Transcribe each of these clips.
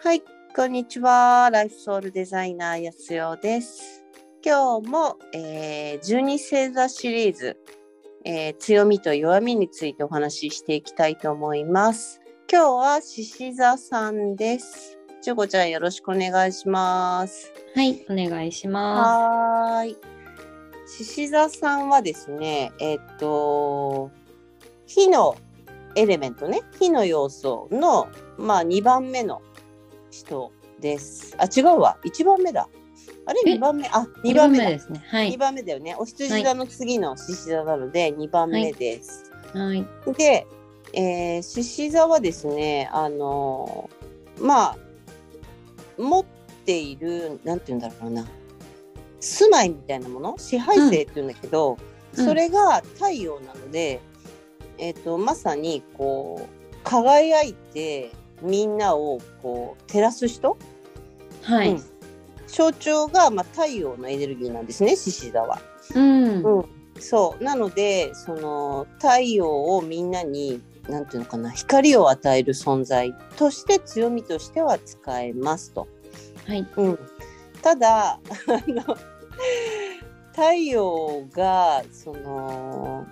はい、こんにちは。ライフソウルデザイナーやすよです。今日も、えー、12星座シリーズ、えー強みと弱みについてお話ししていきたいと思います。今日は獅子座さんです。ちゅうこちゃんよろしくお願いします。はい、お願いしまはーい。獅子座さんはですね、えっと、火のエレメントね、火の要素の、まあ、2番目の人です。あ、違うわ。1番目だ。あれ？え ?2 番目。あ、す。2番目だ。ですね。は2い。番目だよね。お羊座の次の獅子座なので2番目です。はい。で、えー、獅子座はですね、あのーまあ、持っている、なんて言うんだろうな、住まいみたいなもの、支配性って言うんだけど、うんそれが太陽なので、えっ、と、まさに、こう、輝いて、みんなを、こう、照らす人、はい。うん象徴が、まあ、太陽のエネルギーなんですね、獅子座は。うん。うん、そうなのでその太陽をみんなに何ていうのかな光を与える存在として強みとしては使えますと。はい。うん、ただあの太陽がその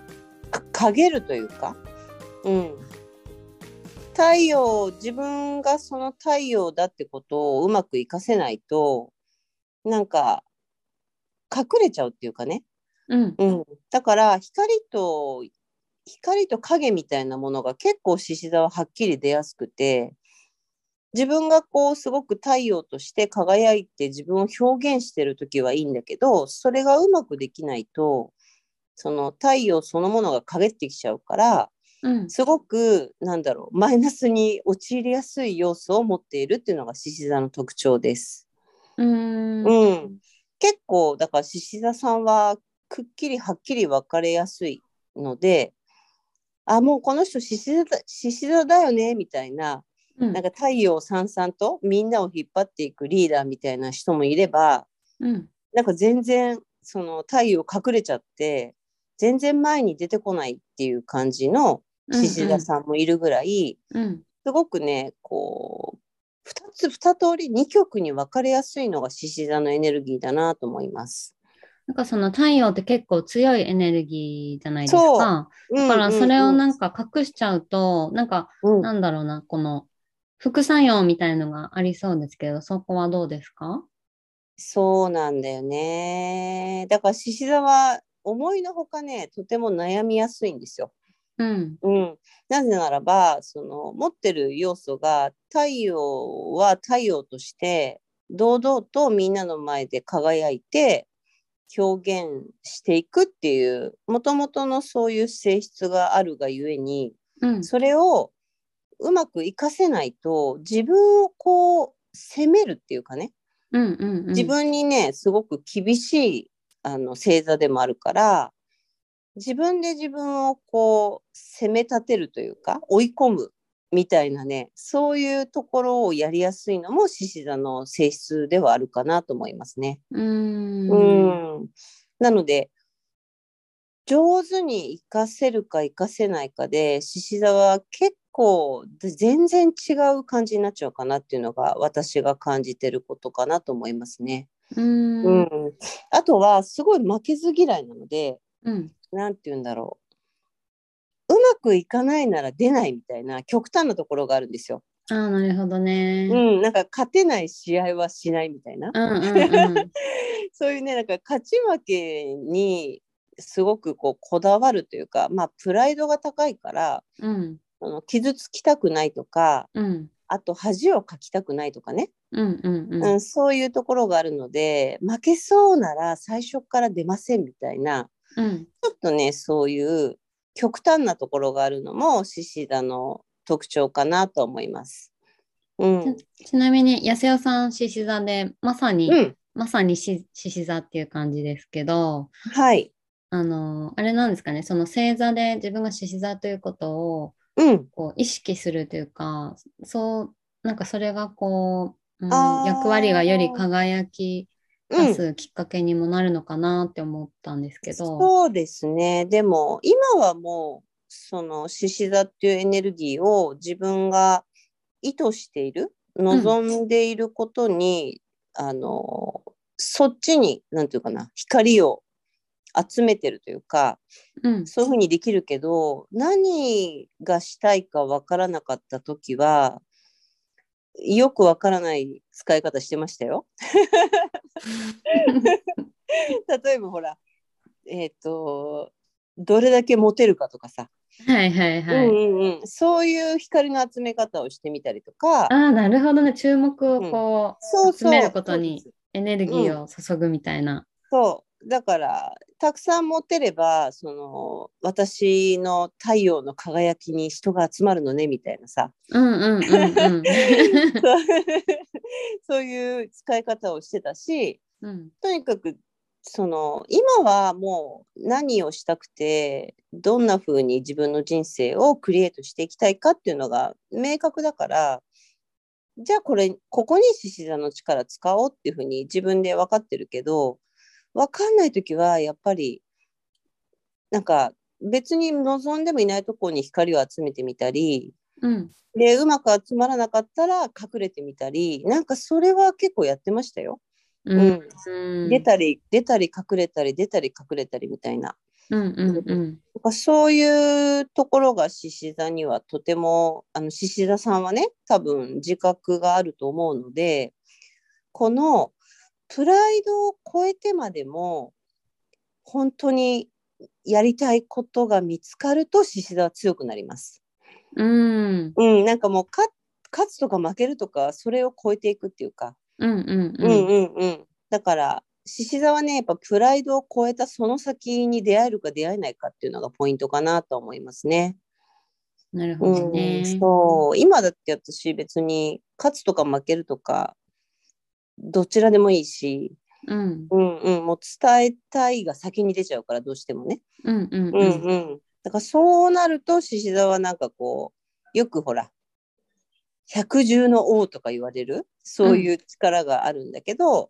か陰るというか、うん、太陽自分がその太陽だってことをうまく活かせないとなんか隠れちゃうっていうかねうん。うん、だから光と光と影みたいなものが結構獅子座ははっきり出やすくて自分がこうすごく太陽として輝いて自分を表現してる時はいいんだけどそれがうまくできないとその太陽そのものが陰ってきちゃうからうん。すごくなんだろうマイナスに陥りやすい要素を持っているっていうのが獅子座の特徴です。うん。うん結構だから獅子座さんはくっきりはっきり分かれやすいのであもうこの人獅子座だ獅子座だよねみたいなうんなんか太陽さんさんとみんなを引っ張っていくリーダーみたいな人もいればうん。なんか全然その太陽隠れちゃって全然前に出てこないっていう感じの獅子座さんもいるぐらい、うん。すごくねこう2つ2通り2極に分かれやすいのが獅子座のエネルギーだなと思います。なんかその太陽って結構強いエネルギーじゃないですか。だからそれをなんか隠しちゃうと、なんかうんなんだろうな、この副作用みたいのがありそうですけど、そこはどうですか？そうなんだよね。だから獅子座は思いのほかね、とても悩みやすいんですよ。うん。うん。なぜならば、その持ってる要素が太陽は太陽として堂々とみんなの前で輝いて表現していくっていう、もともとのそういう性質があるがゆえに、うん。それをうまく活かせないと自分をこう責めるっていうかね、うん。うん。うん自分にねすごく厳しいあの星座でもあるから自分で自分をこう責め立てるというか追い込むみたいなねそういうところをやりやすいのも獅子座の性質ではあるかなと思いますね。うん。うんなので上手に活かせるか活かせないかで獅子座は結構全然違う感じになっちゃうかなっていうのが私が感じてることかなと思いますね。うん。う。ん、あとはすごい負けず嫌いなのでうん。何て言うんだろううまくいかないなら出ないみたいな極端なところがあるんですよ。ああ、なるほどね。うん、なんか勝てない試合はしないみたいな。うんうんうん。そういうねなんか勝ち負けにすごくこうこだわるというかまあプライドが高いからうん。あの傷つきたくないとかうん。あと恥をかきたくないとかね、うんうんうん。うん、そういうところがあるので負けそうなら最初から出ませんみたいなうん。ちょっとねそういう極端なところがあるのも獅子座の特徴かなと思います。うん、ちなみに、やせよさん、獅子座で、まさに、うん、まさにし獅子座っていう感じですけど、はい、あの、あれなんですかね、その星座で自分が獅子座ということをうん、こう意識するというか、そう、なんかそれがこう、うん役割がより輝きうん出すきっかけにもなるのかなって思ったんですけど、そうですね。でも今はもうその獅子座っていうエネルギーを自分が意図している望んでいることに、うん、あのそっちに何て言うかな光を集めてるというか、うん、そういうふうにできるけど何がしたいかわからなかった時はよくわからない使い方してましたよ。例えばほらえっ、ー、とどれだけモテるかとかさ、はいはいはい、うんうん、そういう光の集め方をしてみたりとか。ああなるほどね。注目をこう、うん、集めることにエネルギーを注ぐみたいな。そうだからたくさん持ってればその私の太陽の輝きに人が集まるのねみたいなさ。そういう使い方をしてたし、うん、とにかくその今はもう何をしたくてどんな風に自分の人生をクリエイトしていきたいかっていうのが明確だからじゃあこれここに獅子座の力使おうっていう風に自分で分かってるけど分かんない時はやっぱりなんか別に望んでもいないところに光を集めてみたり、うん、でうまく集まらなかったら隠れてみたりなんかそれは結構やってましたよ。うん、うん、出たり出たり隠れたり出たり隠れたりみたいな。うんうんうん、そういうところが獅子座にはとてもあの獅子座さんはね多分自覚があると思うのでこのプライドを超えてまでも本当にやりたいことが見つかると獅子座は強くなります。うん、うん、なんかもう勝つとか負けるとかそれを超えていくっていうか。うんうんうん。うんうん、だから獅子座はねやっぱプライドを超えたその先に出会えるか出会えないかっていうのがポイントかなと思いますね。なるほどね、うん、そう今だって私別に勝つとか負けるとかどちらでもいいし、うん、うんうん。もう伝えたいが先に出ちゃうからどうしてもね。うんうんうん、うんうん。だからそうなると獅子座はなんかこうよくほら百獣の王とか言われるそういう力があるんだけど、うん、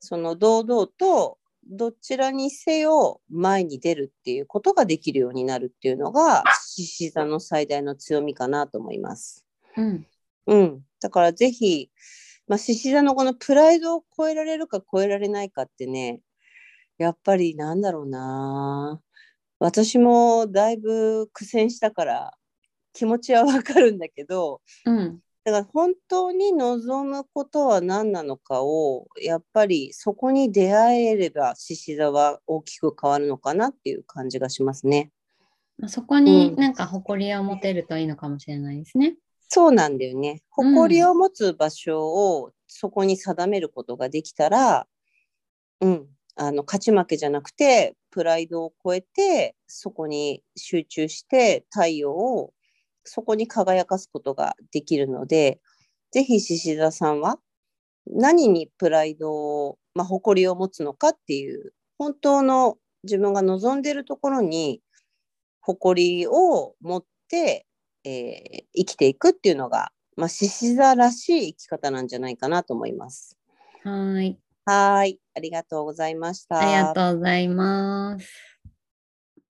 その堂々とどちらにせよ前に出るっていうことができるようになるっていうのが獅子座の最大の強みかなと思います。うん、うん、だからぜひまあ獅子座のこのプライドを超えられるか超えられないかってねやっぱりなんだろうな私もだいぶ苦戦したから気持ちはわかるんだけど、うん、だから本当に望むことは何なのかをやっぱりそこに出会えれば獅子座は大きく変わるのかなっていう感じがしますね。そこになんか誇りを持てるといいのかもしれないですね。そうなんだよね。誇りを持つ場所をそこに定めることができたら、うん、あの勝ち負けじゃなくてプライドを超えてそこに集中して太陽をそこに輝かすことができるので、ぜひ獅子座さんは何にプライドを、まあ、誇りを持つのかっていう、本当の自分が望んでいるところに誇りを持って、えー、生きていくっていうのが、まあ、獅子座らしい生き方なんじゃないかなと思います。はい。はい。ありがとうございました。ありがとうございます。